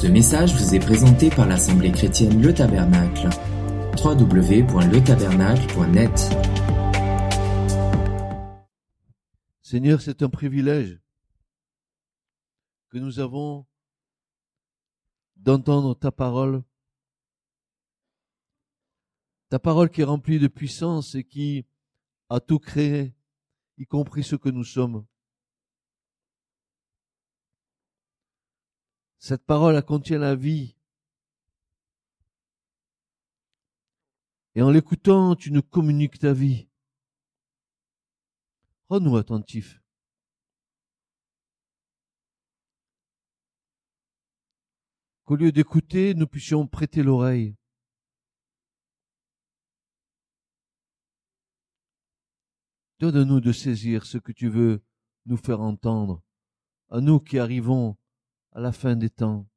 Ce message vous est présenté par l'Assemblée chrétienne Le Tabernacle. www.letabernacle.net Seigneur, c'est un privilège que nous avons d'entendre ta parole. Ta parole qui est remplie de puissance et qui a tout créé, y compris ce que nous sommes. Cette parole contient la vie. Et en l'écoutant, tu nous communiques ta vie. Rends-nous attentifs. Qu'au lieu d'écouter, nous puissions prêter l'oreille. Donne-nous de saisir ce que tu veux nous faire entendre, à nous qui arrivons à la fin des temps.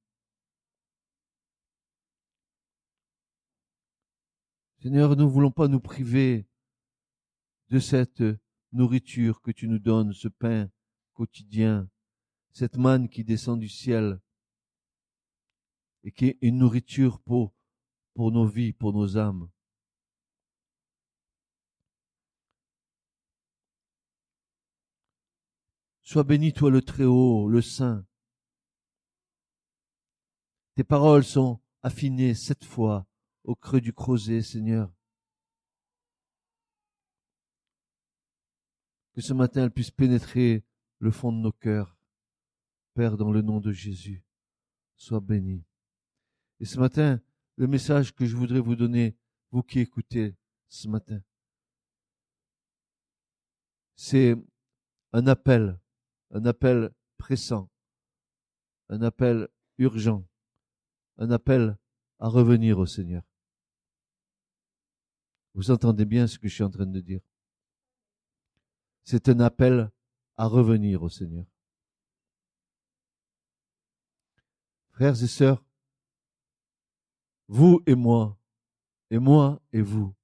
Seigneur, nous ne voulons pas nous priver de cette nourriture que tu nous donnes, ce pain quotidien, cette manne qui descend du ciel et qui est une nourriture pour, pour nos vies, pour nos âmes. Sois béni, toi le Très-Haut, le Saint. Tes paroles sont affinées cette fois au creux du creuset, Seigneur. Que ce matin elles puissent pénétrer le fond de nos cœurs. Père, dans le nom de Jésus, sois béni. Et ce matin, le message que je voudrais vous donner, vous qui écoutez ce matin, c'est un appel, un appel pressant, un appel urgent, un appel à revenir au Seigneur. Vous entendez bien ce que je suis en train de dire? C'est un appel à revenir au Seigneur. Frères et sœurs, vous et moi, et moi et vous,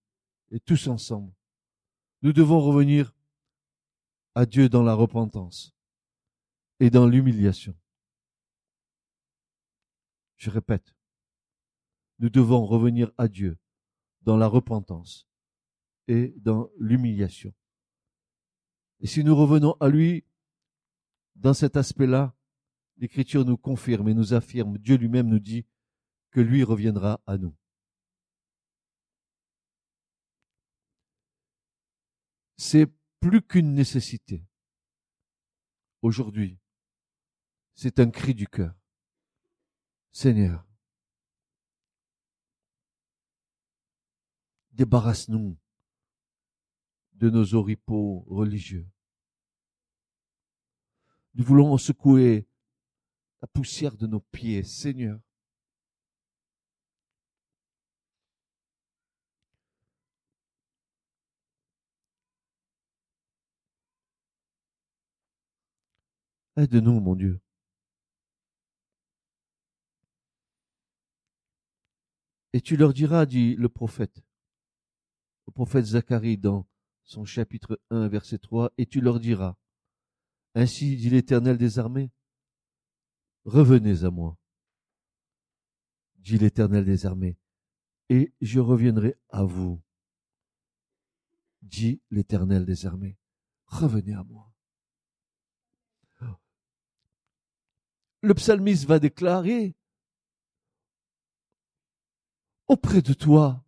et tous ensemble, nous devons revenir à Dieu dans la repentance et dans l'humiliation. Je répète, nous devons revenir à Dieu dans la repentance et dans l'humiliation. Et si nous revenons à lui dans cet aspect-là, l'Écriture nous confirme et nous affirme, Dieu lui-même nous dit que lui reviendra à nous. C'est plus qu'une nécessité. Aujourd'hui, c'est un cri du cœur. Seigneur, débarrasse-nous de nos oripeaux religieux. Nous voulons secouer la poussière de nos pieds, Seigneur. Aide-nous, mon Dieu. Et tu leur diras, dit le prophète, le prophète Zacharie dans son chapitre 1, verset 3, et tu leur diras, Ainsi dit l'Éternel des armées, revenez à moi, dit l'Éternel des armées, et je reviendrai à vous, dit l'Éternel des armées, revenez à moi. Le psalmiste va déclarer, auprès de toi,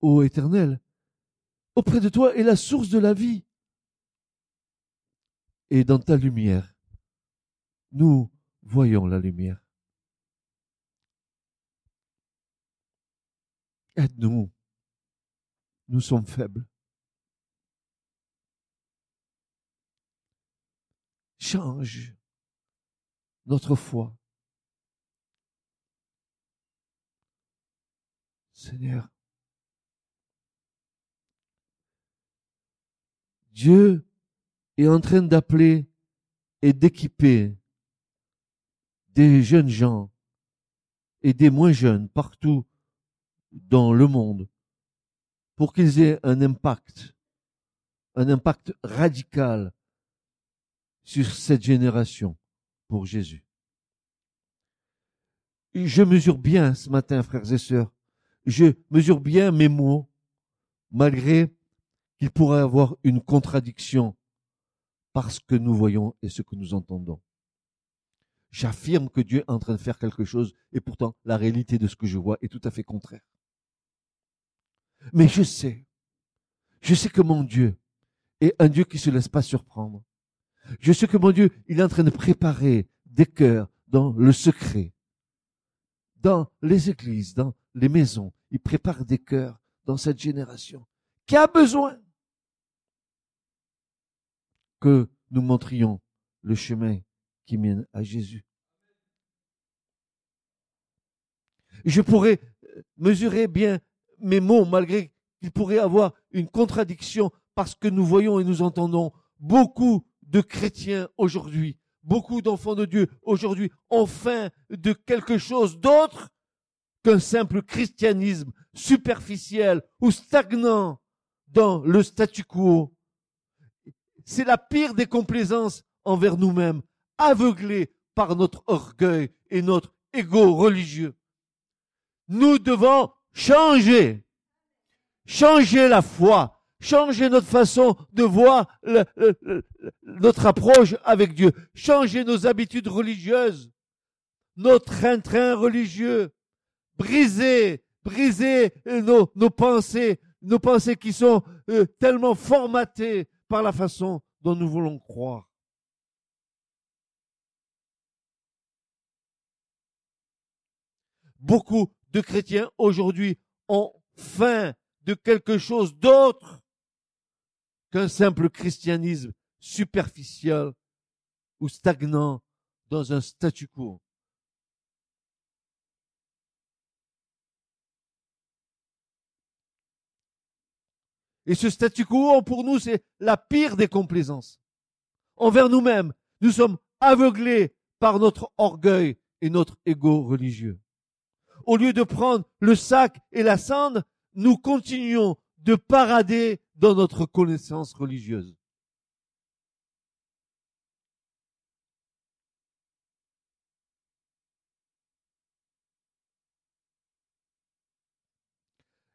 ô Éternel, auprès de toi est la source de la vie. Et dans ta lumière, nous voyons la lumière. Aide-nous. Nous sommes faibles. Change notre foi. Seigneur, Dieu est en train d'appeler et d'équiper des jeunes gens et des moins jeunes partout dans le monde pour qu'ils aient un impact, un impact radical sur cette génération pour Jésus. je mesure bien ce matin, frères et sœurs, je mesure bien mes mots, malgré qu'il pourrait y avoir une contradiction parce que nous voyons et ce que nous entendons. J'affirme que Dieu est en train de faire quelque chose et pourtant la réalité de ce que je vois est tout à fait contraire. Mais je sais, je sais que mon Dieu est un Dieu qui se laisse pas surprendre. Je sais que mon Dieu, il est en train de préparer des cœurs dans le secret, dans les églises, dans les maisons. Il prépare des cœurs dans cette génération qui a besoin que nous montrions le chemin qui mène à Jésus. Je pourrais mesurer bien mes mots malgré qu'il pourrait avoir une contradiction parce que nous voyons et nous entendons beaucoup de chrétiens aujourd'hui, beaucoup d'enfants de Dieu aujourd'hui ont faim de quelque chose d'autre qu'un simple christianisme superficiel ou stagnant dans le statu quo. C'est la pire des complaisances envers nous-mêmes, aveuglés par notre orgueil et notre ego religieux. Nous devons changer, changer la foi, changer notre façon de voir notre approche avec Dieu, changer nos habitudes religieuses, notre train-train religieux, briser, briser nos, nos pensées, nos pensées qui sont euh, tellement formatées par la façon dont nous voulons croire. Beaucoup de chrétiens aujourd'hui ont faim de quelque chose d'autre qu'un simple christianisme superficiel ou stagnant dans un statu quo. Et ce statu quo, pour nous, c'est la pire des complaisances. Envers nous-mêmes, nous sommes aveuglés par notre orgueil et notre ego religieux. Au lieu de prendre le sac et la cendre, nous continuons de parader dans notre connaissance religieuse.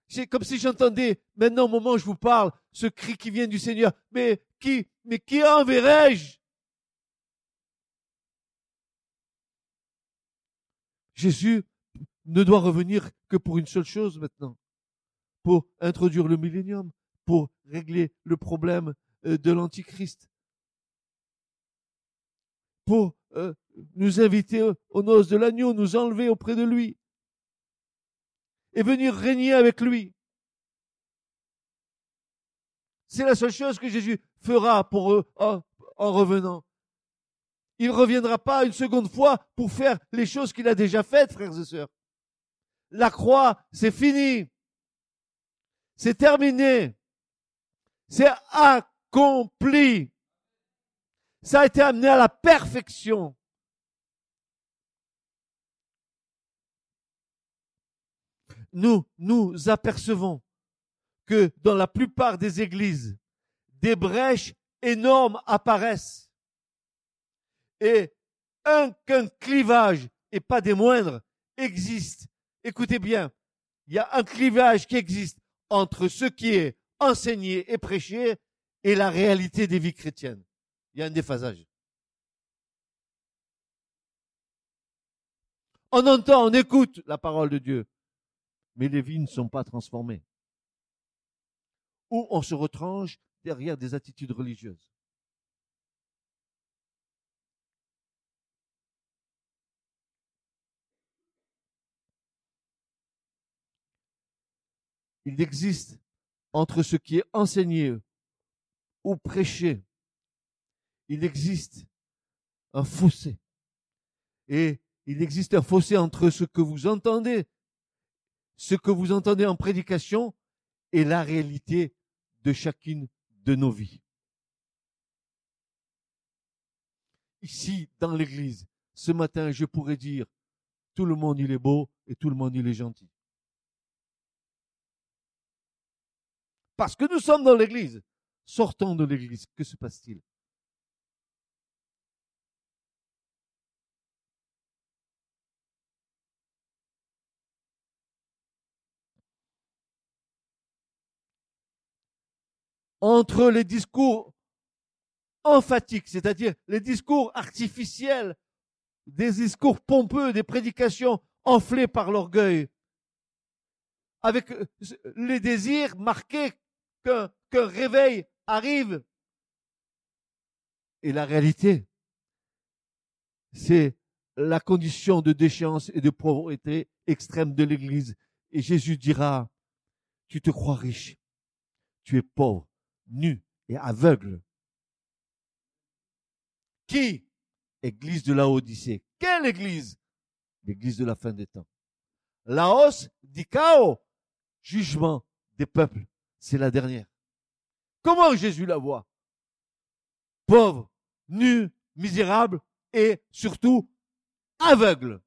C'est comme si j'entendais maintenant au moment où je vous parle ce cri qui vient du Seigneur. Mais qui, mais qui enverrai-je? Jésus ne doit revenir que pour une seule chose maintenant, pour introduire le millénium, pour régler le problème euh, de l'Antichrist, pour euh, nous inviter aux noces de l'agneau, nous enlever auprès de lui et venir régner avec lui. C'est la seule chose que Jésus fera pour eux en, revenant. Il ne reviendra pas une seconde fois pour faire les choses qu'il a déjà faites, frères et sœurs. La croix, c'est fini. C'est terminé. C'est accompli. Ça a été amené à la perfection. Nous nous apercevons que dans la plupart des églises, des brèches énormes apparaissent et un qu'un clivage, et pas des moindres, existe. Écoutez bien, il y a un clivage qui existe entre ce qui est enseigné et prêché et la réalité des vies chrétiennes. Il y a un déphasage. On entend, on écoute la parole de Dieu, mais les vies ne sont pas transformées. Ou on se retranche derrière des attitudes religieuses. Il existe entre ce qui est enseigné ou prêché, il existe un fossé. Et il existe un fossé entre ce que vous entendez ce que vous entendez en prédication est la réalité de chacune de nos vies. Ici, dans l'église, ce matin, je pourrais dire, tout le monde il est beau et tout le monde il est gentil. Parce que nous sommes dans l'église. Sortons de l'église. Que se passe-t-il? Entre les discours emphatiques, c'est-à-dire les discours artificiels, des discours pompeux, des prédications enflées par l'orgueil, avec euh, les désirs marqués qu'un réveil arrive. Et la réalité, c'est la condition de déchéance et de pauvreté extrême de l'Église. Et Jésus dira, tu te crois riche, tu es pauvre, nu et aveugle. Qui? Église de la Odyssée. Quelle église? L'église de la fin des temps. Laos dit chaos, jugement des peuples. C'est la dernière. Comment Jésus la voit? Pauvre, nu, misérable et surtout aveugle.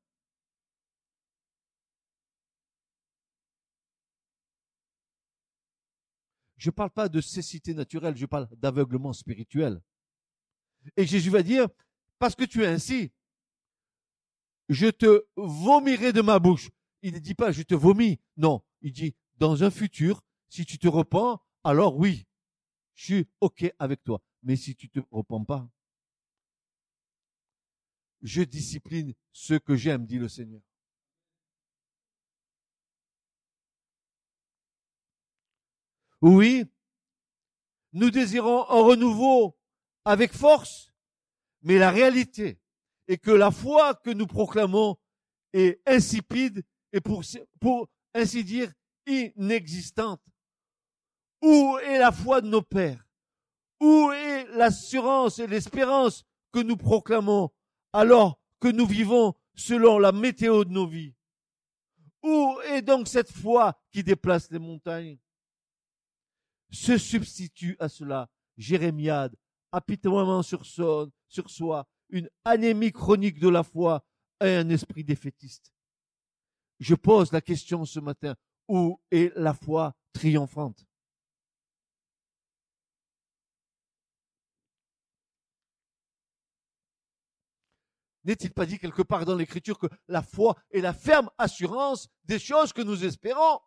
Je ne parle pas de cécité naturelle, je parle d'aveuglement spirituel. Et Jésus va dire, parce que tu es ainsi, je te vomirai de ma bouche. Il ne dit pas je te vomis. Non, il dit dans un futur, si tu te repens, alors oui, je suis OK avec toi. Mais si tu te repens pas, je discipline ceux que j'aime, dit le Seigneur. Oui, nous désirons un renouveau avec force, mais la réalité est que la foi que nous proclamons est insipide et pour, ainsi dire inexistante. Où est la foi de nos pères? Où est l'assurance et l'espérance que nous proclamons alors que nous vivons selon la météo de nos vies? Où est donc cette foi qui déplace les montagnes? Se substitue à cela. Jérémiade, apitoiement sur, sur soi, une anémie chronique de la foi et un esprit défaitiste. Je pose la question ce matin, où est la foi triomphante? N'est-il pas dit quelque part dans l'Écriture que la foi est la ferme assurance des choses que nous espérons?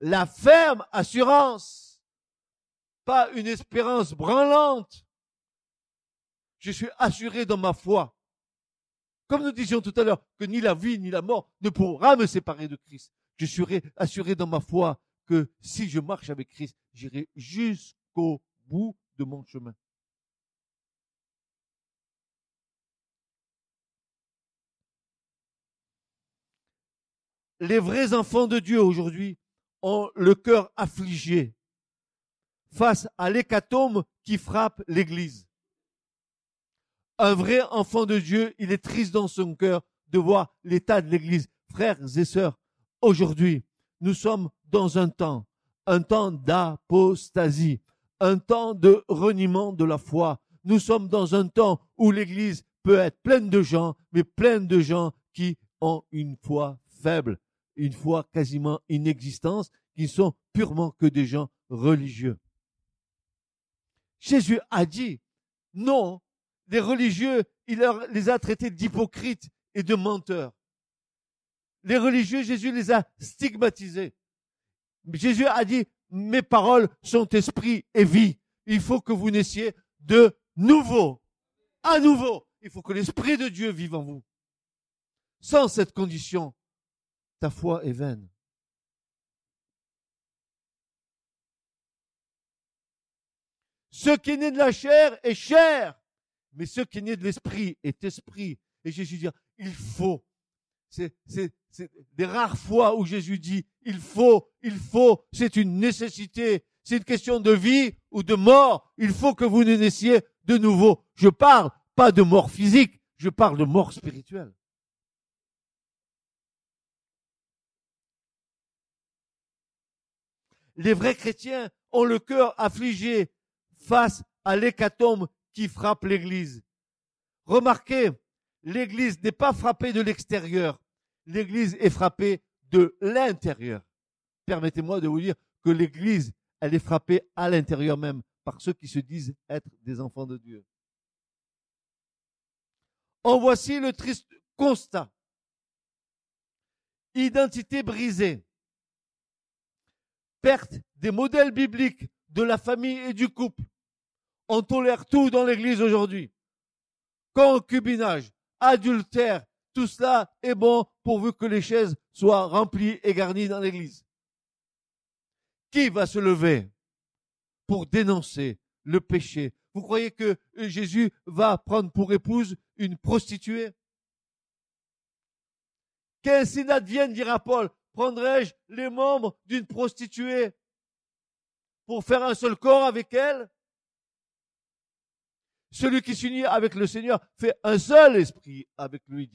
La ferme assurance, pas une espérance branlante. Je suis assuré dans ma foi. Comme nous disions tout à l'heure, que ni la vie ni la mort ne pourra me séparer de Christ. Je serai assuré dans ma foi que si je marche avec Christ, j'irai jusqu'au bout de mon chemin. les vrais enfants de Dieu aujourd'hui ont le cœur affligé face à l'hécatome qui frappe l'Église. Un vrai enfant de Dieu, il est triste dans son cœur de voir l'état de l'Église. Frères et sœurs, aujourd'hui, nous sommes dans un temps, un temps d'apostasie, un temps de reniement de la foi. Nous sommes dans un temps où l'Église peut être pleine de gens, mais pleine de gens qui ont une foi faible une foi quasiment inexistante, qui sont purement que des gens religieux. Jésus a dit, non, les religieux, il les a traités d'hypocrites et de menteurs. Les religieux, Jésus les a stigmatisés. Jésus a dit, mes paroles sont esprit et vie. Il faut que vous naissiez de nouveau. À nouveau. Il faut que l'esprit de Dieu vive en vous. Sans cette condition, ta foi est vaine. Ce qui est de la chair est chair, mais ce qui est de l'esprit est esprit. Et Jésus dit, il faut. C'est, des rares fois où Jésus dit, il faut, il faut, c'est une nécessité, c'est une question de vie ou de mort. Il faut que vous naissiez de nouveau. Je parle pas de mort physique, je parle de mort spirituelle. Les vrais chrétiens ont le cœur affligé face à l'hécatombe qui frappe l'Église. Remarquez, l'Église n'est pas frappée de l'extérieur, l'Église est frappée de l'intérieur. Permettez-moi de vous dire que l'Église, elle est frappée à l'intérieur même par ceux qui se disent être des enfants de Dieu. En voici le triste constat. Identité brisée perte des modèles bibliques de la famille et du couple. On tolère tout dans l'église aujourd'hui. Concubinage, adultère, tout cela est bon pourvu que les chaises soient remplies et garnies dans l'église. Qui va se lever pour dénoncer le péché? Vous croyez que Jésus va prendre pour épouse une prostituée? Qu'ainsi n'advienne, dira Paul, prendrai-je les membres d'une prostituée pour faire un seul corps avec elle? Celui qui s'unit avec le Seigneur fait un seul esprit avec lui,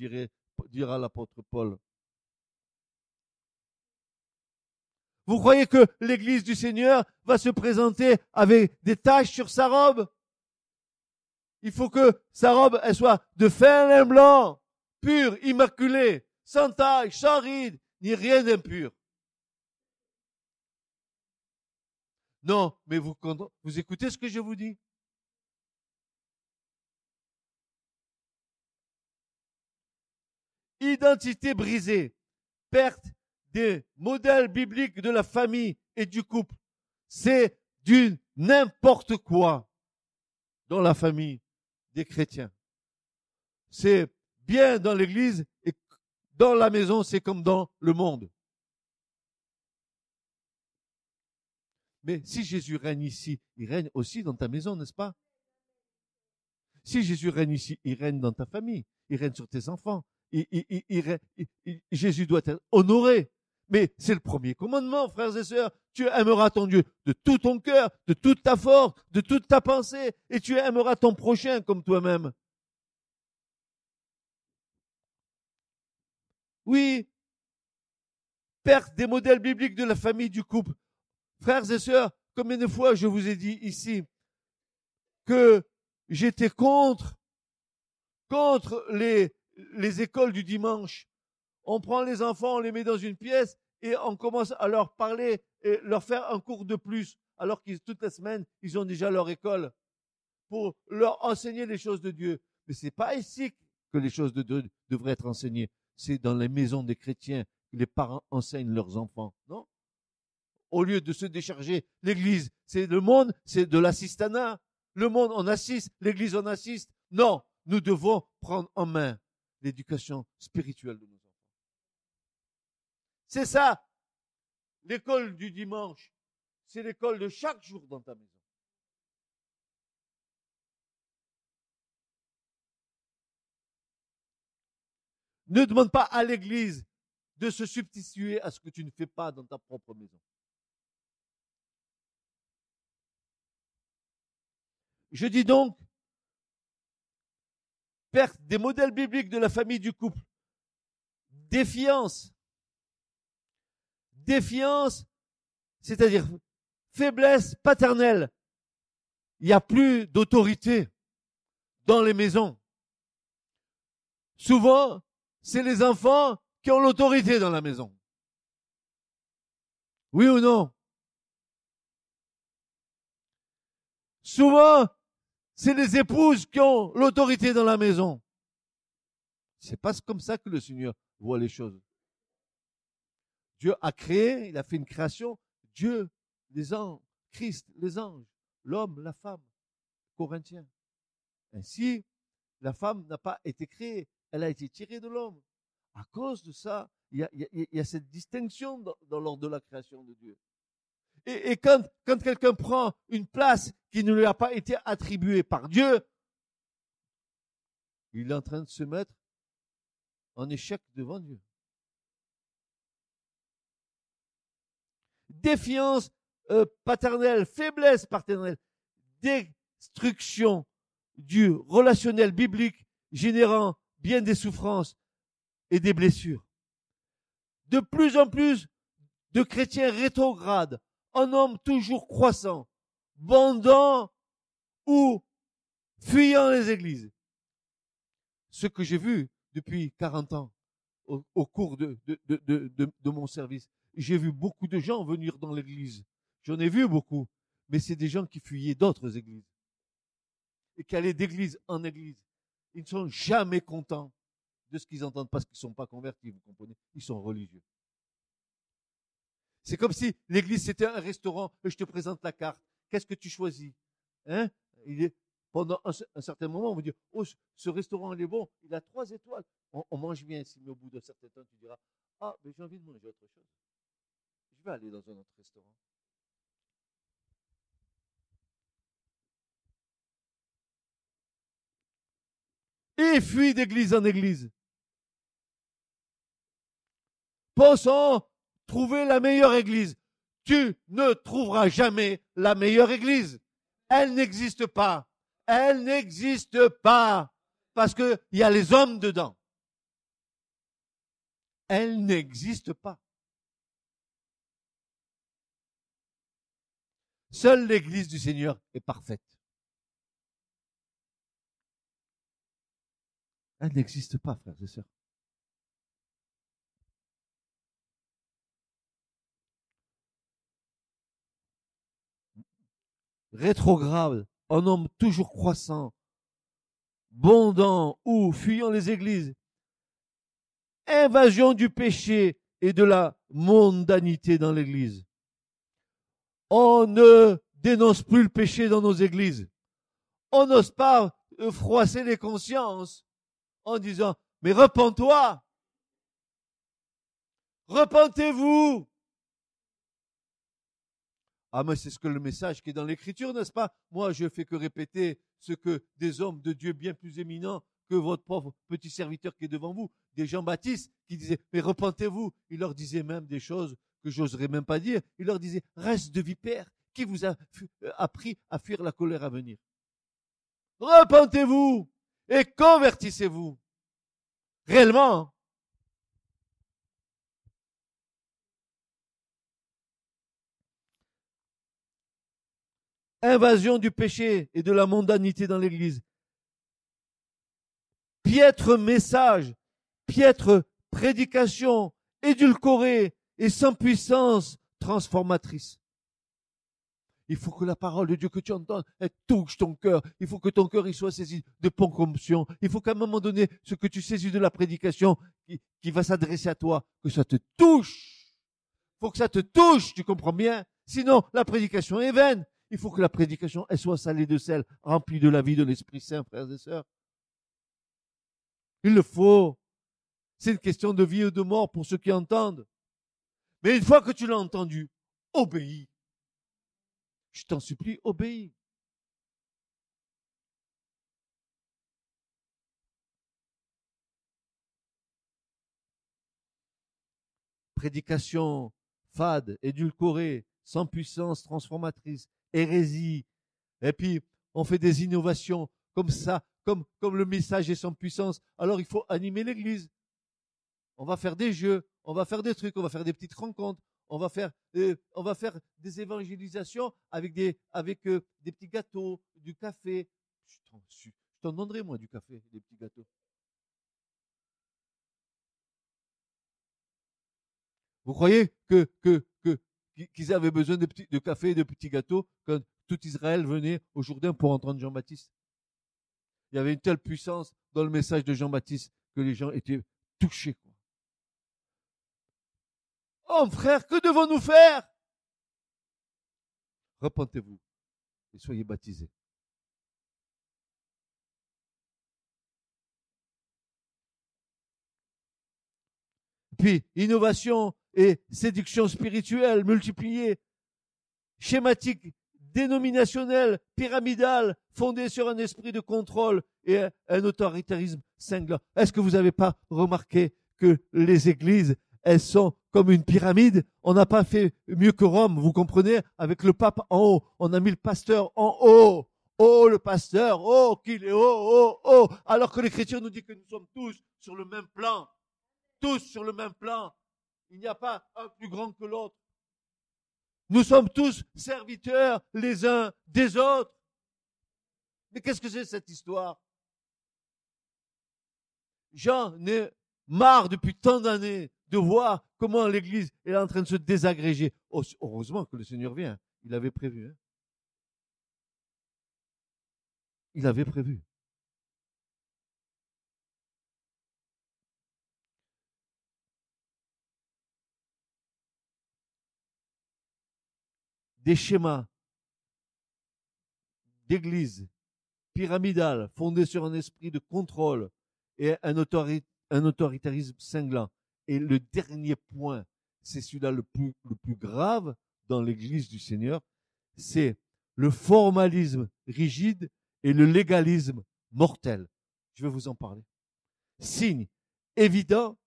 dira l'apôtre Paul. Vous croyez que l'église du Seigneur va se présenter avec des taches sur sa robe? Il faut que sa robe elle soit de fin lin blanc, pure, immaculée, sans taille, sans ride, ni rien d'impur. Non, mais vous, vous écoutez ce que je vous dis? Identité brisée, perte des modèles bibliques de la famille et du couple. C'est du n'importe quoi dans la famille des chrétiens. C'est bien dans l'église et dans la maison, c'est comme dans le monde. Mais si Jésus règne ici, il règne aussi dans ta maison, n'est-ce pas? Si Jésus règne ici, il règne dans ta famille, il règne sur tes enfants. Jésus doit être honoré. Mais c'est le premier commandement, frères et sœurs. Tu aimeras ton Dieu de tout ton cœur, de toute ta force, de toute ta pensée, et tu aimeras ton prochain comme toi-même. Oui, perte des modèles bibliques de la famille du couple. Frères et sœurs, combien de fois je vous ai dit ici que j'étais contre, contre les, les écoles du dimanche on prend les enfants, on les met dans une pièce et on commence à leur parler et leur faire un cours de plus, alors qu'ils, toutes les semaines, ils ont déjà leur école pour leur enseigner les choses de Dieu. Mais c'est pas ici que les choses de Dieu devraient être enseignées. C'est dans les maisons des chrétiens que les parents enseignent leurs enfants, non? Au lieu de se décharger, l'église, c'est le monde, c'est de l'assistanat. Le monde, on assiste, l'église, on assiste. Non, nous devons prendre en main l'éducation spirituelle de nous. C'est ça. L'école du dimanche, c'est l'école de chaque jour dans ta maison. Ne demande pas à l'église de se substituer à ce que tu ne fais pas dans ta propre maison. Je dis donc, perte des modèles bibliques de la famille du couple, défiance, défiance, c'est-à-dire faiblesse paternelle. Il n'y a plus d'autorité dans les maisons. Souvent, c'est les enfants qui ont l'autorité dans la maison. Oui ou non? Souvent, c'est les épouses qui ont l'autorité dans la maison. C'est pas comme ça que le Seigneur voit les choses. Dieu a créé, il a fait une création. Dieu, les anges, Christ, les anges, l'homme, la femme. Corinthiens. Ainsi, la femme n'a pas été créée, elle a été tirée de l'homme. À cause de ça, il y a, cette distinction dans, l'ordre de la création de Dieu. Et, quand, quelqu'un prend une place qui ne lui a pas été attribuée par Dieu, il est en train de se mettre en échec devant Dieu. défiance euh, paternelle, faiblesse paternelle, destruction du relationnel biblique générant bien des souffrances et des blessures. De plus en plus de chrétiens rétrogrades, un homme toujours croissant, bandant ou fuyant les églises. Ce que j'ai vu depuis 40 ans au, cours de, de mon service, j'ai vu beaucoup de gens venir dans l'église. J'en ai vu beaucoup. Mais c'est des gens qui fuyaient d'autres églises. Et qui allaient d'église en église. Ils ne sont jamais contents de ce qu'ils entendent parce qu'ils ne sont pas convertis, vous comprenez? Ils sont religieux. C'est comme si l'église c'était un restaurant et je te présente la carte. Qu'est-ce que tu choisis? Hein? Pendant un, certain moment, on vous dit Oh, ce restaurant il est bon, il a trois étoiles. On, mange bien ici, mais au bout d'un certain temps, tu diras Ah, mais j'ai envie de manger autre chose. Je vais aller dans un autre restaurant. Et fuis d'église en église. Pensons trouver la meilleure église. Tu ne trouveras jamais la meilleure église. Elle n'existe pas. Elle n'existe pas. Parce qu'il y a les hommes dedans. Elle n'existe pas. Seule l'église du Seigneur est parfaite. Elle n'existe pas, frères et sœurs. rétrograde, un homme toujours croissant, bondant ou fuyant les églises, invasion du péché et de la mondanité dans l'église. On ne dénonce plus le péché dans nos églises. On n'ose pas froisser les consciences en disant, mais repens-toi. Repentez-vous. Ah, mais c'est ce que le message qui est dans l'écriture, n'est-ce pas? Moi, je fais que répéter ce que des hommes de Dieu bien plus éminents que votre pauvre petit serviteur qui est devant vous, des Jean-Baptiste qui disaient, mais repentez-vous. Il leur disait même des choses que j'oserais même pas dire. Il leur disait, reste de vipère, qui vous a euh, appris à fuir la colère à venir? Repentez-vous et convertissez-vous. Réellement, hein? invasion du péché et de la mondanité dans l'église. Piètre message, piètre prédication, édulcorée et sans puissance transformatrice. Il faut que la parole de Dieu que tu entends, elle touche ton cœur. Il faut que ton cœur y soit saisi de concomption. Il faut qu'à un moment donné, ce que tu saisis de la prédication qui, qui va s'adresser à toi, que ça te touche. Il faut que ça te touche, tu comprends bien? Sinon, la prédication est vaine. Il faut que la prédication, elle soit salée de sel, remplie de la vie de l'Esprit Saint, frères et sœurs. Il le faut. C'est une question de vie ou de mort pour ceux qui entendent. Mais une fois que tu l'as entendu, obéis. Je t'en supplie, obéis. Prédication fade, édulcorée, sans puissance transformatrice, hérésie. Et puis, on fait des innovations comme ça, comme, le message est sans puissance. Alors, il faut animer l'église. On va faire des jeux, on va faire des trucs, on va faire des petites rencontres, on va faire, euh, on va faire des évangélisations avec des, avec euh, des petits gâteaux, du café. Je t'en donnerai, moi, du café, des petits gâteaux. Vous croyez que, que, que, qu'ils avaient besoin de, petits, de café et de petits gâteaux quand tout Israël venait au Jourdain pour entendre Jean-Baptiste? Il y avait une telle puissance dans le message de Jean-Baptiste que les gens étaient touchés. Oh frère, que devons-nous faire? Repentez-vous et soyez baptisés. Puis, innovation et séduction spirituelle multipliée, schématique, dénominationnelle, pyramidale, fondée sur un esprit de contrôle et un autoritarisme cinglant. Est-ce que vous n'avez pas remarqué que les églises, elles sont comme une pyramide On n'a pas fait mieux que Rome, vous comprenez? Avec le pape en haut, on a mis le pasteur en haut. Oh, le pasteur, oh, qu'il est oh, oh, oh. Alors que l'Écriture nous dit que nous sommes tous sur le même plan. Tous sur le même plan. Il n'y a pas un plus grand que l'autre. Nous sommes tous serviteurs les uns des autres. Mais qu'est-ce que c'est cette histoire? J'en ai marre depuis tant d'années de voir comment l'Église est en train de se désagréger. Oh, heureusement que le Seigneur vient. Il avait prévu. Hein. Il avait prévu. des schémas d'église pyramidale fondés sur un esprit de contrôle et un autoritarisme cinglant. Et le dernier point, c'est celui-là le plus, grave dans l'église du Seigneur, c'est le formalisme rigide et le légalisme mortel. Je vais vous en parler. Signe évident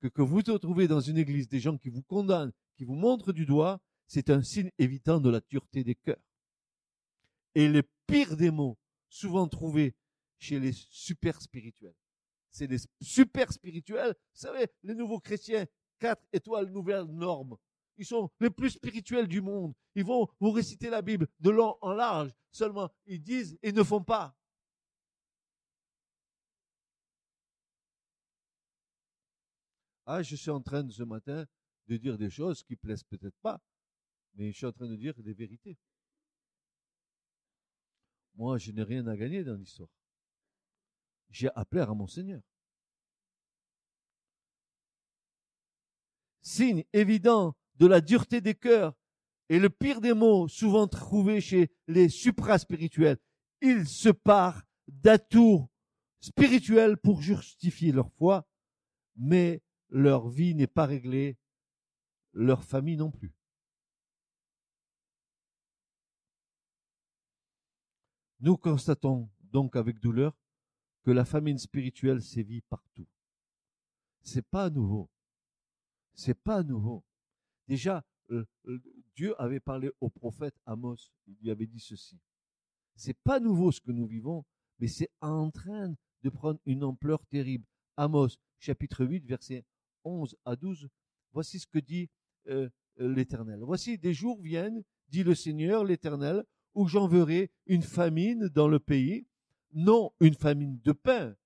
que que vous retrouvez dans une église des gens qui vous condamnent, qui vous montrent du doigt, c'est un signe évident de la dureté des cœurs. Et les pires des mots, souvent trouvés chez les super spirituels. C'est les super spirituels, vous savez, les nouveaux chrétiens, quatre étoiles, nouvelles normes. Ils sont les plus spirituels du monde. Ils vont vous réciter la Bible de long en large. Seulement, ils disent et ne font pas. Ah, je suis en train ce matin de dire des choses qui plaisent peut-être pas, mais je suis en train de dire des vérités. Moi, je n'ai rien à gagner dans l'histoire. J'ai appelé à mon Seigneur. Signe évident de la dureté des cœurs et le pire des mots souvent trouvés chez les supraspirituels. Ils se parent d'atours spirituels pour justifier leur foi, mais leur vie n'est pas réglée, leur famille non plus. Nous constatons donc avec douleur que la famine spirituelle sévit partout. C'est pas nouveau. C'est pas nouveau. Déjà, euh, euh, Dieu avait parlé au prophète Amos. Il lui avait dit ceci. C'est pas nouveau ce que nous vivons, mais c'est en train de prendre une ampleur terrible. Amos, chapitre 8, verset 11 à 12. Voici ce que dit euh, l'Éternel. Voici des jours viennent, dit le Seigneur l'Éternel, où j'enverrai une famine dans le pays, non une famine de pain,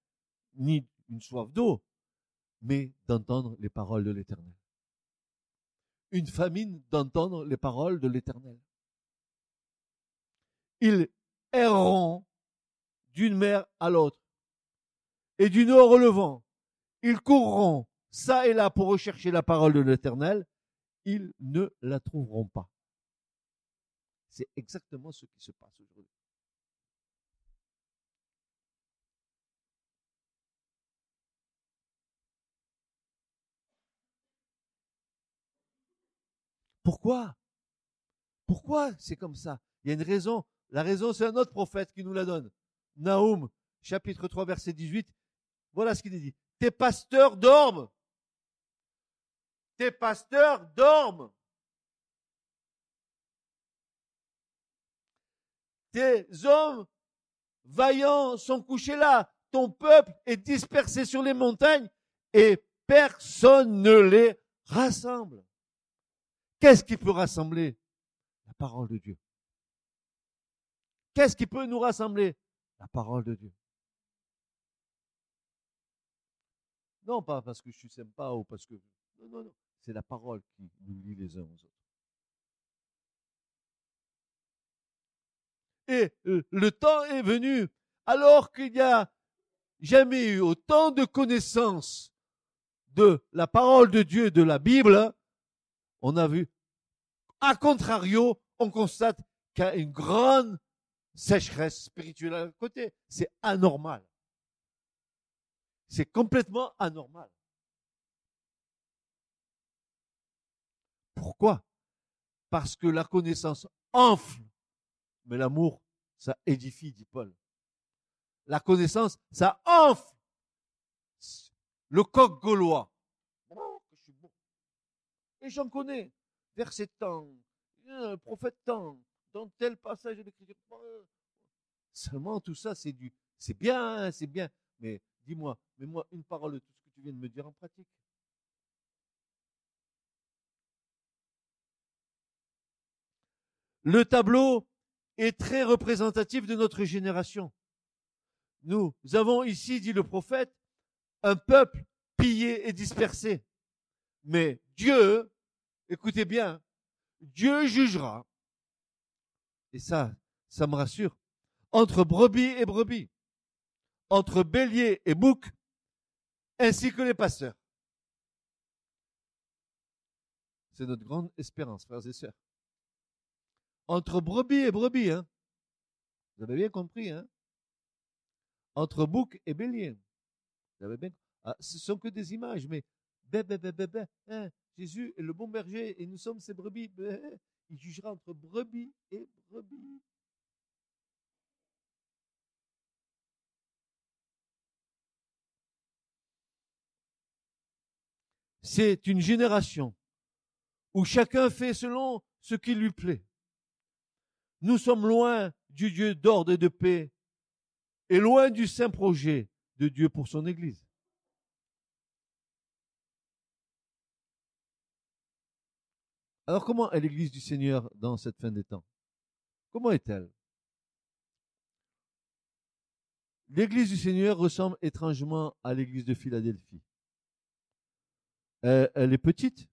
ni une soif d'eau, mais d'entendre les paroles de l'Éternel. Une famine d'entendre les paroles de l'Éternel. Ils erreront d'une mer à l'autre, et du nord au levant. Ils courront ça et là pour rechercher la parole de l'Éternel. Ils ne la trouveront pas. C'est exactement ce qui se passe aujourd'hui. Pourquoi? Pourquoi c'est comme ça? Il y a une raison. La raison, c'est un autre prophète qui nous la donne. Naoum, chapitre 3, verset 18. Voilà ce qu'il dit. Tes pasteurs dorment. Tes pasteurs dorment. Tes hommes vaillants sont couchés là. Ton peuple est dispersé sur les montagnes et personne ne les rassemble. Qu'est-ce qui peut rassembler La parole de Dieu? Qu'est-ce qui peut nous rassembler La parole de Dieu? Non, pas parce que je suis sympa ou parce que... Non, non, non. C'est la parole qui nous lie les uns aux autres. Et euh, le temps est venu, alors qu'il n'y a jamais eu autant de connaissances de la parole de Dieu, de la Bible, on a vu, à contrario, on constate qu'il y a une grande sécheresse spirituelle à côté. C'est anormal. C'est complètement anormal. Pourquoi? Parce que la connaissance enfle, mais l'amour, ça édifie, dit Paul. La connaissance, ça enfle. Le coq gaulois. Et j'en connais. Verset temps, prophète temps, dans tel passage de l'écriture. Seulement tout ça, c'est du, c'est bien, c'est bien. Mais dis-moi, mets-moi une parole de tout ce que tu viens de me dire en pratique. Le tableau est très représentatif de notre génération. Nous avons ici, dit le prophète, un peuple pillé et dispersé. Mais Dieu écoutez bien, Dieu jugera, et ça, ça me rassure, entre brebis et brebis, entre bélier et bouc, ainsi que les pasteurs. C'est notre grande espérance, frères et sœurs. entre brebis et brebis, hein. Vous avez bien compris, hein. Entre bouc et bélier. Vous avez bien, ah, ce sont que des images, mais hein, Jésus est le bon berger et nous sommes ses brebis. Bé, il jugera entre brebis et brebis. C'est une génération où chacun fait selon ce qui lui plaît. Nous sommes loin du Dieu d'ordre et de paix et loin du saint projet de Dieu pour son Église. Alors comment est l'Église du Seigneur dans cette fin des temps? Comment est-elle? L'Église du Seigneur ressemble étrangement à l'Église de Philadelphie. Elle, est petite,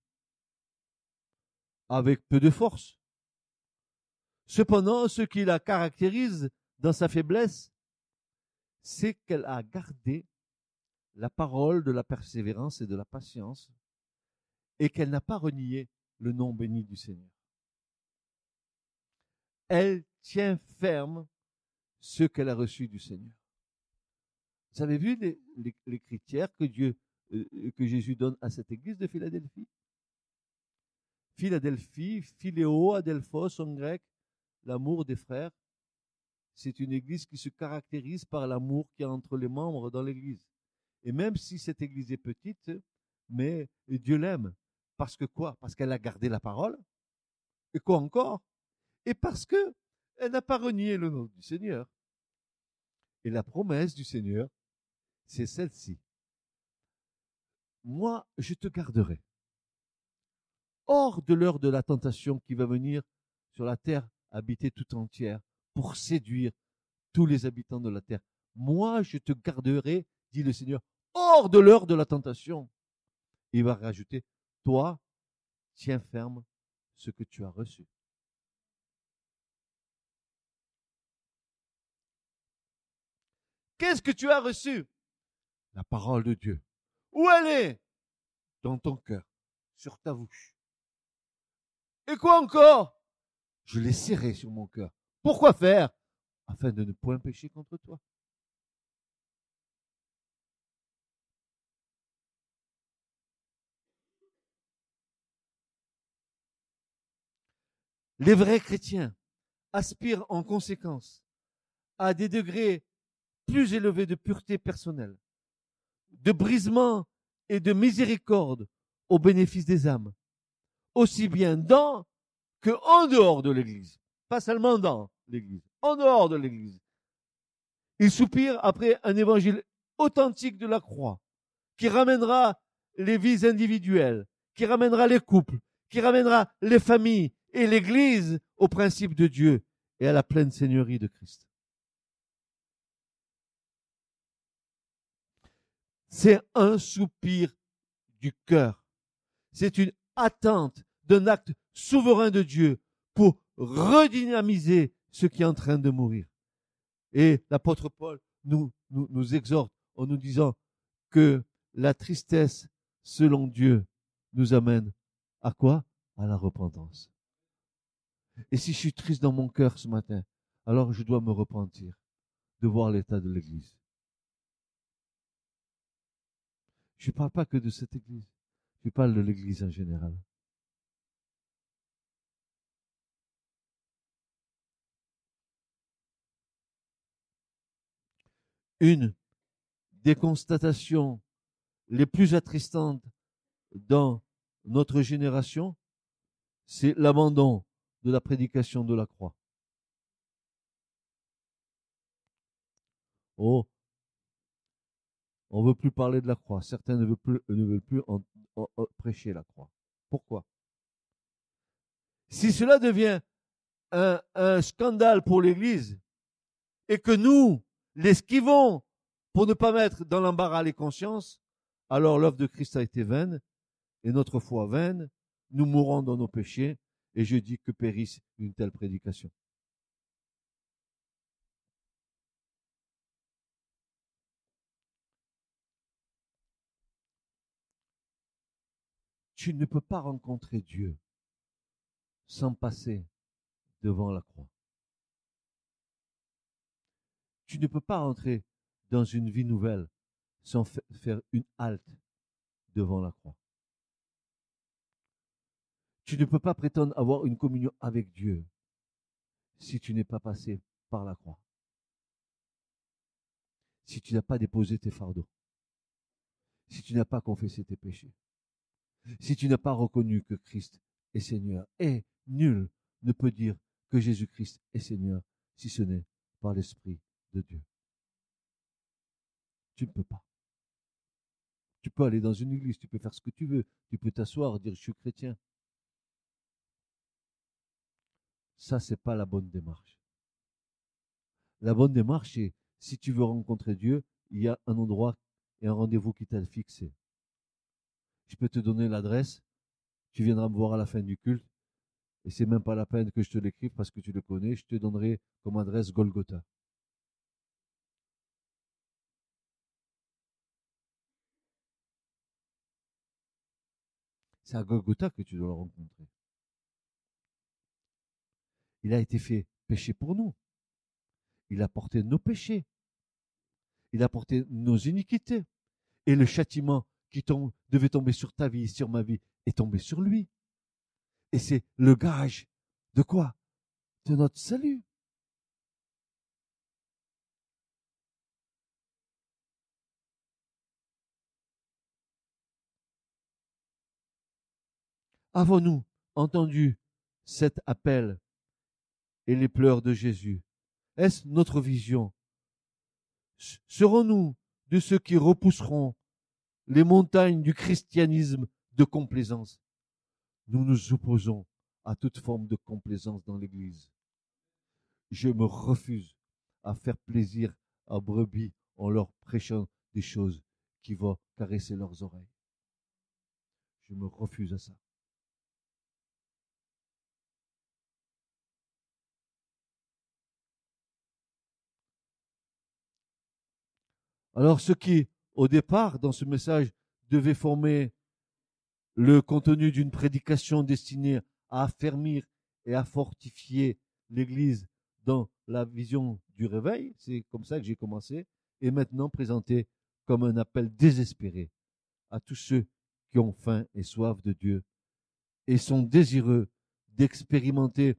avec peu de force. Cependant, ce qui la caractérise dans sa faiblesse, c'est qu'elle a gardé la parole de la persévérance et de la patience et qu'elle n'a pas renié le nom béni du Seigneur. Elle tient ferme ce qu'elle a reçu du Seigneur. Vous avez vu les, critères que Dieu, euh, que Jésus donne à cette église de Philadelphie? Philadelphie, Philéo, Adelphos en grec, l'amour des frères. C'est une église qui se caractérise par l'amour qu'il y a entre les membres dans l'église. Et même si cette église est petite, mais Dieu l'aime. Parce que quoi? Parce qu'elle a gardé la parole? Et quoi encore? Et parce que elle n'a pas renié le nom du Seigneur. Et la promesse du Seigneur, c'est celle-ci. Moi, je te garderai hors de l'heure de la tentation qui va venir sur la terre habitée tout entière pour séduire tous les habitants de la terre. Moi, je te garderai, dit le Seigneur, hors de l'heure de la tentation. Il va rajouter, toi, tiens ferme ce que tu as reçu. Qu'est-ce que tu as reçu? La parole de Dieu. Où elle est? Dans ton cœur, sur ta bouche. Et quoi encore? Je l'ai serré sur mon cœur. Pourquoi faire? Afin de ne point pécher contre toi. Les vrais chrétiens aspirent en conséquence à des degrés plus élevés de pureté personnelle, de brisement et de miséricorde au bénéfice des âmes, aussi bien dans que en dehors de l'Église. Pas seulement dans l'Église, en dehors de l'Église. Ils soupirent après un évangile authentique de la croix, qui ramènera les vies individuelles, qui ramènera les couples, qui ramènera les familles et l'Église au principe de Dieu et à la pleine seigneurie de Christ. C'est un soupir du cœur. C'est une attente d'un acte souverain de Dieu pour redynamiser ce qui est en train de mourir. Et l'apôtre Paul nous, nous, nous exhorte en nous disant que la tristesse selon Dieu nous amène à quoi? À la repentance. Et si je suis triste dans mon cœur ce matin, alors je dois me repentir de voir l'état de l'Église. Je ne parle pas que de cette Église, je parle de l'Église en général. Une des constatations les plus attristantes dans notre génération, c'est l'abandon de la prédication de la croix. Oh, on veut plus parler de la croix. Certains ne veulent plus, ne prêcher la croix. Pourquoi? Si cela devient un, un scandale pour l'Église et que nous l'esquivons pour ne pas mettre dans l'embarras les consciences, alors l'œuvre de Christ a été vaine et notre foi vaine. Nous mourrons dans nos péchés et je dis que périsse une telle prédication. Tu ne peux pas rencontrer Dieu sans passer devant la croix. Tu ne peux pas entrer dans une vie nouvelle sans faire une halte devant la croix. Tu ne peux pas prétendre avoir une communion avec Dieu si tu n'es pas passé par la croix. Si tu n'as pas déposé tes fardeaux. Si tu n'as pas confessé tes péchés. Si tu n'as pas reconnu que Christ est Seigneur. Et nul ne peut dire que Jésus-Christ est Seigneur si ce n'est par l'Esprit de Dieu. Tu ne peux pas. Tu peux aller dans une église, tu peux faire ce que tu veux, tu peux t'asseoir, dire je suis chrétien. Ça, c'est pas la bonne démarche. La bonne démarche, c'est si tu veux rencontrer Dieu, il y a un endroit et un rendez-vous qui t'a fixé. Je peux te donner l'adresse, tu viendras me voir à la fin du culte, et c'est même pas la peine que je te l'écrive parce que tu le connais, je te donnerai comme adresse Golgotha. C'est à Golgotha que tu dois le rencontrer. Il a été fait péché pour nous. Il a porté nos péchés. Il a porté nos iniquités. Et le châtiment qui devait tomber sur ta vie, sur ma vie, est tombé sur lui. Et c'est le gage de quoi? De notre salut. Avons-nous entendu cet appel et les pleurs de Jésus Est-ce notre vision? Serons-nous de ceux qui repousseront les montagnes du christianisme de complaisance? Nous nous opposons à toute forme de complaisance dans l'Église. Je me refuse à faire plaisir à brebis en leur prêchant des choses qui vont caresser leurs oreilles. Je me refuse à ça. Alors ce qui, au départ, dans ce message, devait former le contenu d'une prédication destinée à affermir et à fortifier l'Église dans la vision du réveil, c'est comme ça que j'ai commencé, et maintenant présenté comme un appel désespéré à tous ceux qui ont faim et soif de Dieu et sont désireux d'expérimenter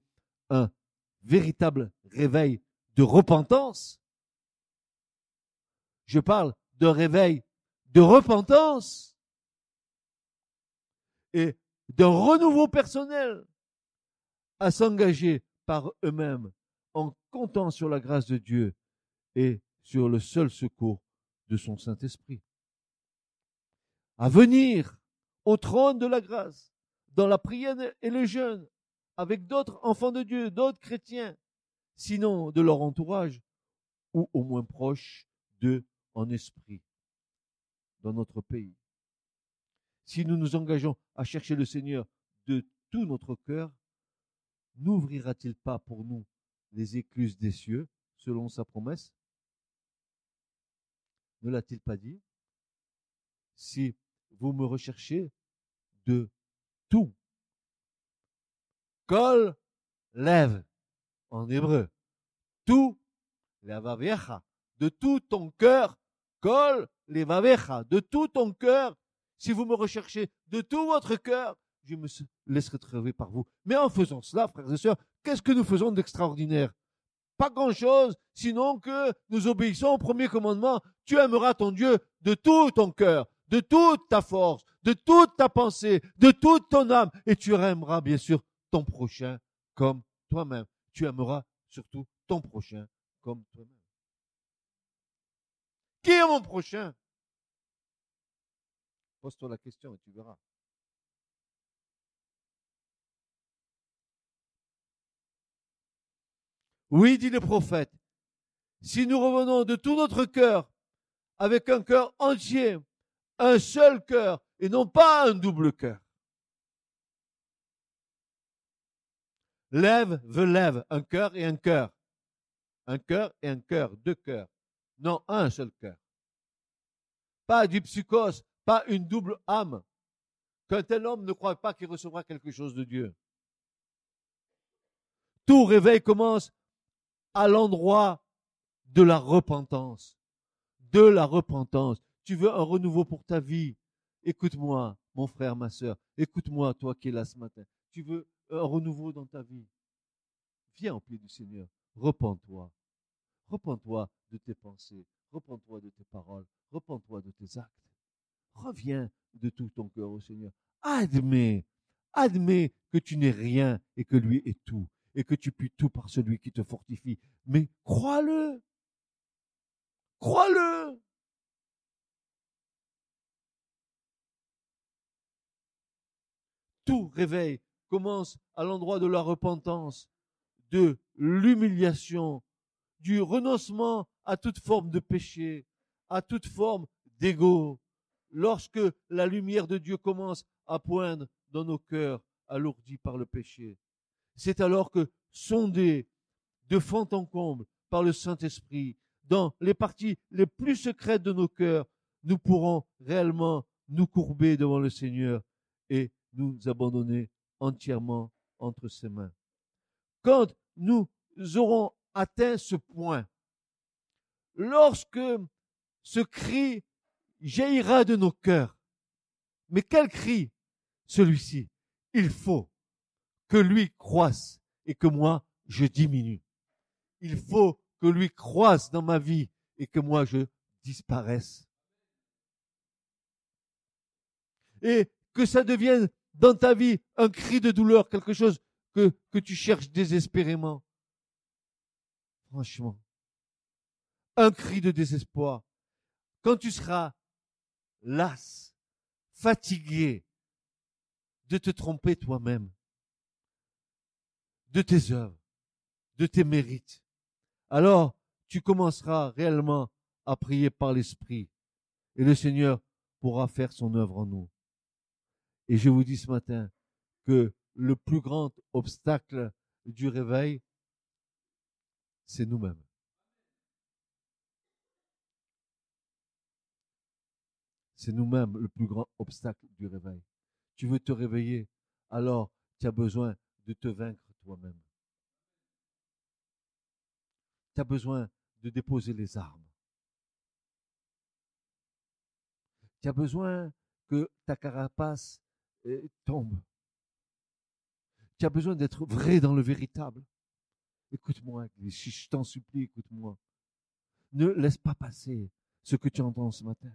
un véritable réveil de repentance je parle de réveil, de repentance et d'un renouveau personnel à s'engager par eux-mêmes en comptant sur la grâce de Dieu et sur le seul secours de son Saint-Esprit. À venir au trône de la grâce, dans la prière et le jeûne, avec d'autres enfants de Dieu, d'autres chrétiens, sinon de leur entourage, ou au moins proches de en esprit dans notre pays. Si nous nous engageons à chercher le Seigneur de tout notre cœur, n'ouvrira-t-il pas pour nous les écluses des cieux selon sa promesse? Ne l'a-t-il pas dit? Si vous me recherchez de tout, kol lève en hébreu, tout, de tout ton cœur, De tout ton cœur. Si vous me recherchez de tout votre cœur, je me laisserai trouver par vous. Mais en faisant cela, frères et sœurs, qu'est-ce que nous faisons d'extraordinaire? Pas grand-chose, sinon que nous obéissons au premier commandement. Tu aimeras ton Dieu de tout ton cœur, de toute ta force, de toute ta pensée, de toute ton âme, et tu aimeras bien sûr ton prochain comme toi-même. Tu aimeras surtout ton prochain comme toi-même. Qui est mon prochain Pose-toi la question et tu verras. Oui, dit le prophète, si nous revenons de tout notre cœur, avec un cœur entier, un seul cœur, et non pas un double cœur. Lève veut lève, un cœur et un cœur. Un cœur et un cœur, deux cœurs. Non, un seul cœur. Pas du psychose, pas une double âme. Qu'un tel homme ne croit pas qu'il recevra quelque chose de Dieu. Tout réveil commence à l'endroit de la repentance. De la repentance. Tu veux un renouveau pour ta vie? Écoute-moi, mon frère, ma sœur. Écoute-moi, toi qui es là ce matin. Tu veux un renouveau dans ta vie? Viens au pied du Seigneur. Repends-toi. Repends-toi de tes pensées. Repends-toi de tes paroles. Repends-toi de tes actes. Reviens de tout ton cœur au Seigneur. Admets, admets que tu n'es rien et que lui est tout et que tu puis tout par celui qui te fortifie. Mais crois-le. Crois-le. Tout réveil commence à l'endroit de la repentance, de l'humiliation, du renoncement à toute forme de péché, à toute forme d'ego. Lorsque la lumière de Dieu commence à poindre dans nos cœurs alourdis par le péché, c'est alors que, sondés de fond en comble par le Saint-Esprit, dans les parties les plus secrètes de nos cœurs, nous pourrons réellement nous courber devant le Seigneur et nous abandonner entièrement entre ses mains. Quand nous aurons atteint ce point, lorsque ce cri jaillira de nos cœurs, mais quel cri? Celui-ci. Il faut que lui croisse et que moi je diminue. Il faut que lui croisse dans ma vie et que moi je disparaisse. Et que ça devienne dans ta vie un cri de douleur, quelque chose que, que tu cherches désespérément. Franchement. Un cri de désespoir. Quand tu seras las, fatigué de te tromper toi-même, de tes œuvres, de tes mérites, alors tu commenceras réellement à prier par l'Esprit et le Seigneur pourra faire son œuvre en nous. Et je vous dis ce matin que le plus grand obstacle du réveil, c'est nous-mêmes. C'est nous-mêmes le plus grand obstacle du réveil. Tu veux te réveiller, alors tu as besoin de te vaincre toi-même. Tu as besoin de déposer les armes. Tu as besoin que ta carapace tombe. Tu as besoin d'être vrai dans le véritable. Écoute-moi, si je t'en supplie, écoute-moi. Ne laisse pas passer ce que tu entends ce matin.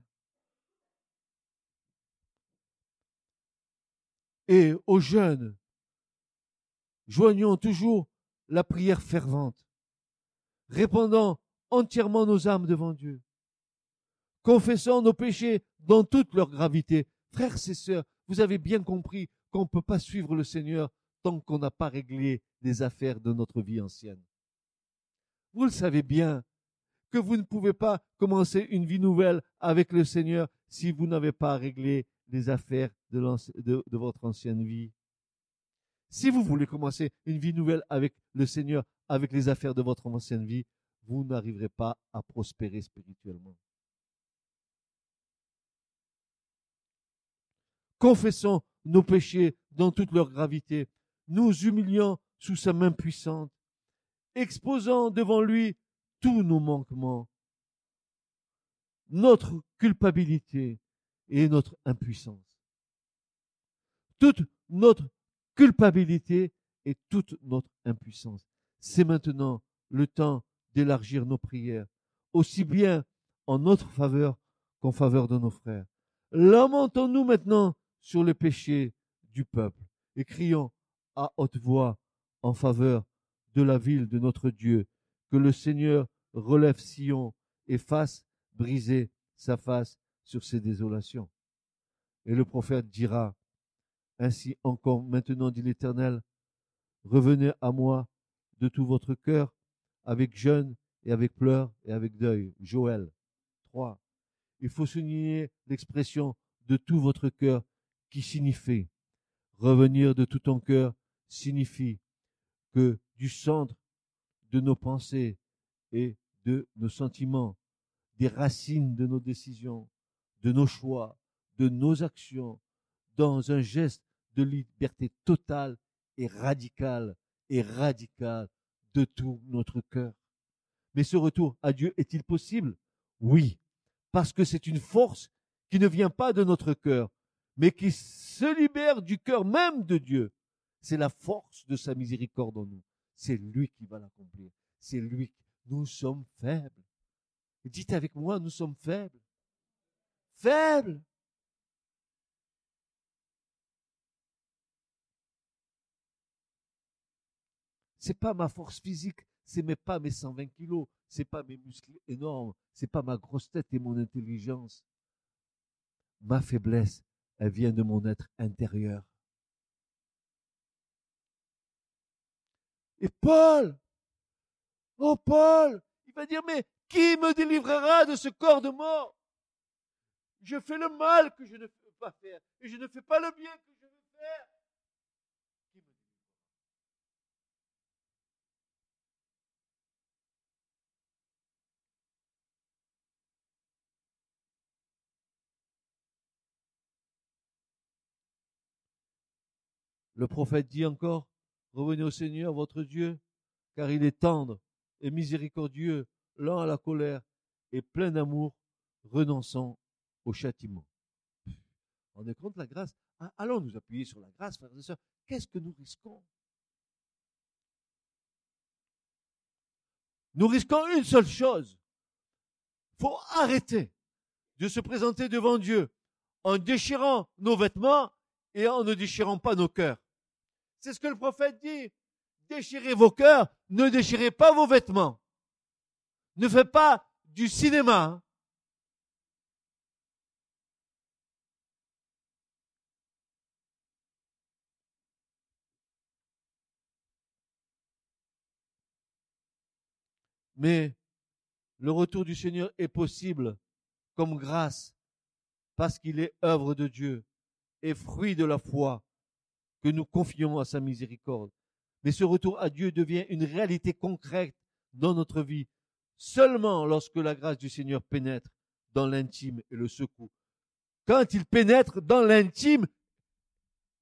Et aux jeunes, joignons toujours la prière fervente, répandant entièrement nos âmes devant Dieu, confessant nos péchés dans toute leur gravité. Frères et sœurs, vous avez bien compris qu'on ne peut pas suivre le Seigneur tant qu'on n'a pas réglé les affaires de notre vie ancienne. Vous le savez bien que vous ne pouvez pas commencer une vie nouvelle avec le Seigneur si vous n'avez pas réglé les affaires de, de, votre ancienne vie. Si vous voulez commencer une vie nouvelle avec le Seigneur, avec les affaires de votre ancienne vie, vous n'arriverez pas à prospérer spirituellement. confessons nos péchés dans toute leur gravité, nous humiliant sous sa main puissante, exposant devant lui tous nos manquements, notre culpabilité et notre impuissance. Toute notre culpabilité et toute notre impuissance. C'est maintenant le temps d'élargir nos prières, aussi bien en notre faveur qu'en faveur de nos frères. Lamentons-nous maintenant sur les péchés du peuple et crions haute voix en faveur de la ville de notre Dieu, que le Seigneur relève Sion et fasse briser sa face sur ses désolations. Et le prophète dira, Ainsi encore maintenant, dit l'Éternel, revenez à moi de tout votre cœur, avec jeûne et avec pleurs et avec deuil. Joël 3. Il faut souligner l'expression de tout votre cœur qui signifie revenir de tout ton cœur signifie que du centre de nos pensées et de nos sentiments, des racines de nos décisions, de nos choix, de nos actions, dans un geste de liberté totale et radicale et radical de tout notre cœur. Mais ce retour à Dieu est-il possible? Oui, parce que c'est une force qui ne vient pas de notre cœur, mais qui se libère du cœur même de Dieu. C'est la force de sa miséricorde en nous. C'est lui qui va l'accomplir. C'est lui. Nous sommes faibles. Dites avec moi, nous sommes faibles. Faibles. C'est pas ma force physique, c'est mes pas mes 120 kilos, c'est pas mes muscles énormes, c'est pas ma grosse tête et mon intelligence. Ma faiblesse, elle vient de mon être intérieur. Et Paul, oh Paul, il va dire, mais qui me délivrera de ce corps de mort? Je fais le mal que je ne peux pas faire, et je ne fais pas le bien que je veux faire. Le prophète dit encore, revenez au Seigneur votre Dieu, car il est tendre et miséricordieux, lent à la colère et plein d'amour, renonçant au châtiment. On est compte la grâce. Allons nous appuyer sur la grâce, frères et sœurs. Qu'est-ce que nous risquons? Nous risquons une seule chose. Faut arrêter de se présenter devant Dieu en déchirant nos vêtements et en ne déchirant pas nos cœurs. C'est ce que le prophète dit. Déchirez vos cœurs, ne déchirez pas vos vêtements. Ne faites pas du cinéma. Hein. Mais le retour du Seigneur est possible comme grâce parce qu'il est œuvre de Dieu et fruit de la foi que nous confions à sa miséricorde. Mais ce retour à Dieu devient une réalité concrète dans notre vie seulement lorsque la grâce du Seigneur pénètre dans l'intime et le secoue. Quand il pénètre dans l'intime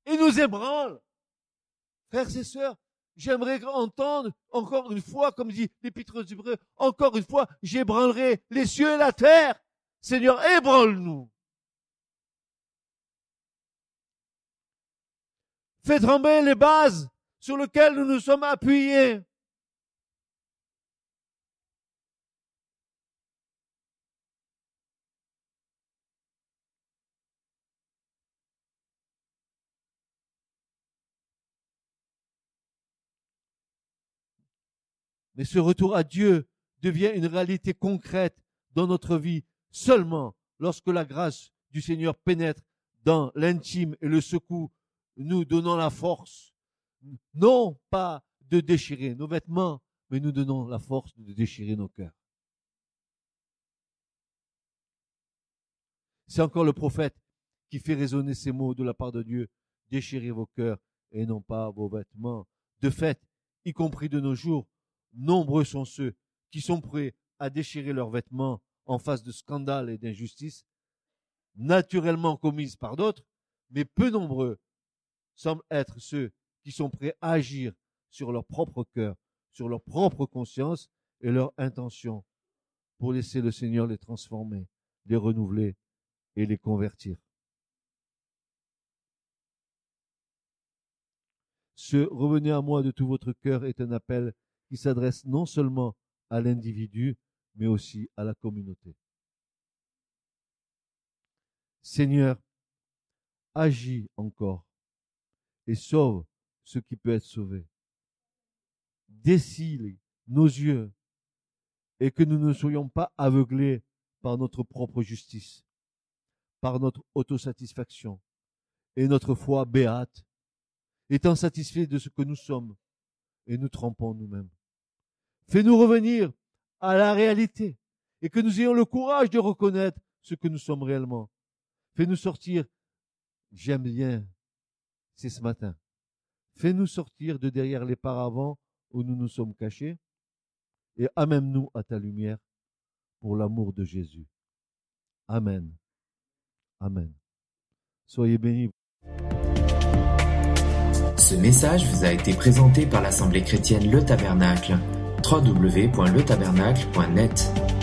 et nous ébranle. Frères et sœurs, j'aimerais entendre encore une fois, comme dit l'Épître aux Hébreux, encore une fois, j'ébranlerai les cieux et la terre. Seigneur, ébranle-nous. Fais trembler les bases sur lesquelles nous nous sommes appuyés. Mais ce retour à Dieu devient une réalité concrète dans notre vie seulement lorsque la grâce du Seigneur pénètre dans l'intime et le secoue nous donnons la force, non pas de déchirer nos vêtements, mais nous donnons la force de déchirer nos cœurs. C'est encore le prophète qui fait résonner ces mots de la part de Dieu. Déchirez vos cœurs et non pas vos vêtements. De fait, y compris de nos jours, nombreux sont ceux qui sont prêts à déchirer leurs vêtements en face de scandales et d'injustices, naturellement commises par d'autres, mais peu nombreux semblent être ceux qui sont prêts à agir sur leur propre cœur, sur leur propre conscience et leur intention pour laisser le Seigneur les transformer, les renouveler et les convertir. Ce revenez à moi de tout votre cœur est un appel qui s'adresse non seulement à l'individu, mais aussi à la communauté. Seigneur, agis encore et sauve ce qui peut être sauvé. Décile nos yeux et que nous ne soyons pas aveuglés par notre propre justice, par notre autosatisfaction et notre foi béate, étant satisfaits de ce que nous sommes et nous trompons nous-mêmes. Fais-nous revenir à la réalité et que nous ayons le courage de reconnaître ce que nous sommes réellement. Fais-nous sortir, j'aime bien c'est ce matin. Fais-nous sortir de derrière les paravents où nous nous sommes cachés et amène-nous à ta lumière pour l'amour de Jésus. Amen. Amen. Soyez bénis. Ce message vous a été présenté par l'Assemblée chrétienne Le Tabernacle. www.letabernacle.net